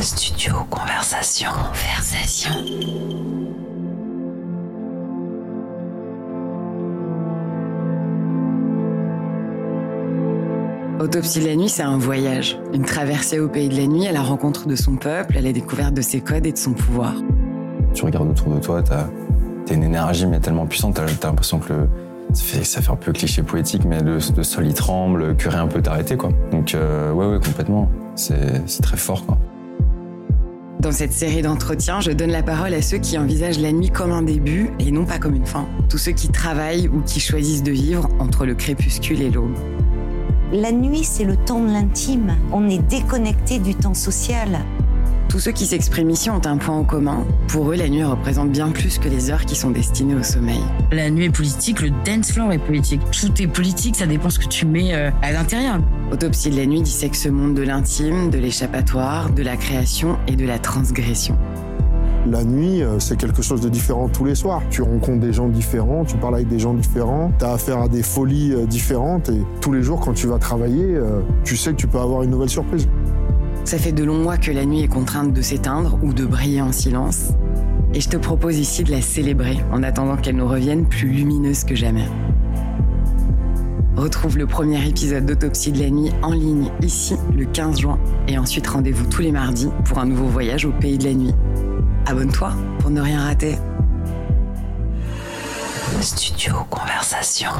Studio Conversation. Conversation. Autopsie de la nuit, c'est un voyage, une traversée au pays de la nuit à la rencontre de son peuple, à la découverte de ses codes et de son pouvoir. Tu regardes autour de toi, t'as as une énergie mais tellement puissante, t'as as, l'impression que le, ça, fait, ça fait un peu cliché poétique, mais le, le sol il tremble, que rien peut t'arrêter quoi. Donc euh, ouais ouais complètement, c'est très fort quoi. Dans cette série d'entretiens, je donne la parole à ceux qui envisagent la nuit comme un début et non pas comme une fin. Tous ceux qui travaillent ou qui choisissent de vivre entre le crépuscule et l'aube. La nuit, c'est le temps de l'intime. On est déconnecté du temps social. Tous ceux qui s'expriment ici ont un point en commun. Pour eux, la nuit représente bien plus que les heures qui sont destinées au sommeil. La nuit est politique, le dance floor est politique. Tout est politique, ça dépend ce que tu mets euh, à l'intérieur. Autopsie de la nuit dissèque ce monde de l'intime, de l'échappatoire, de la création et de la transgression. La nuit, euh, c'est quelque chose de différent tous les soirs. Tu rencontres des gens différents, tu parles avec des gens différents, tu as affaire à des folies euh, différentes et tous les jours quand tu vas travailler, tu sais que tu peux avoir une nouvelle surprise. Ça fait de longs mois que la nuit est contrainte de s'éteindre ou de briller en silence. Et je te propose ici de la célébrer en attendant qu'elle nous revienne plus lumineuse que jamais. Retrouve le premier épisode d'Autopsie de la nuit en ligne ici le 15 juin et ensuite rendez-vous tous les mardis pour un nouveau voyage au pays de la nuit. Abonne-toi pour ne rien rater. Studio Conversation.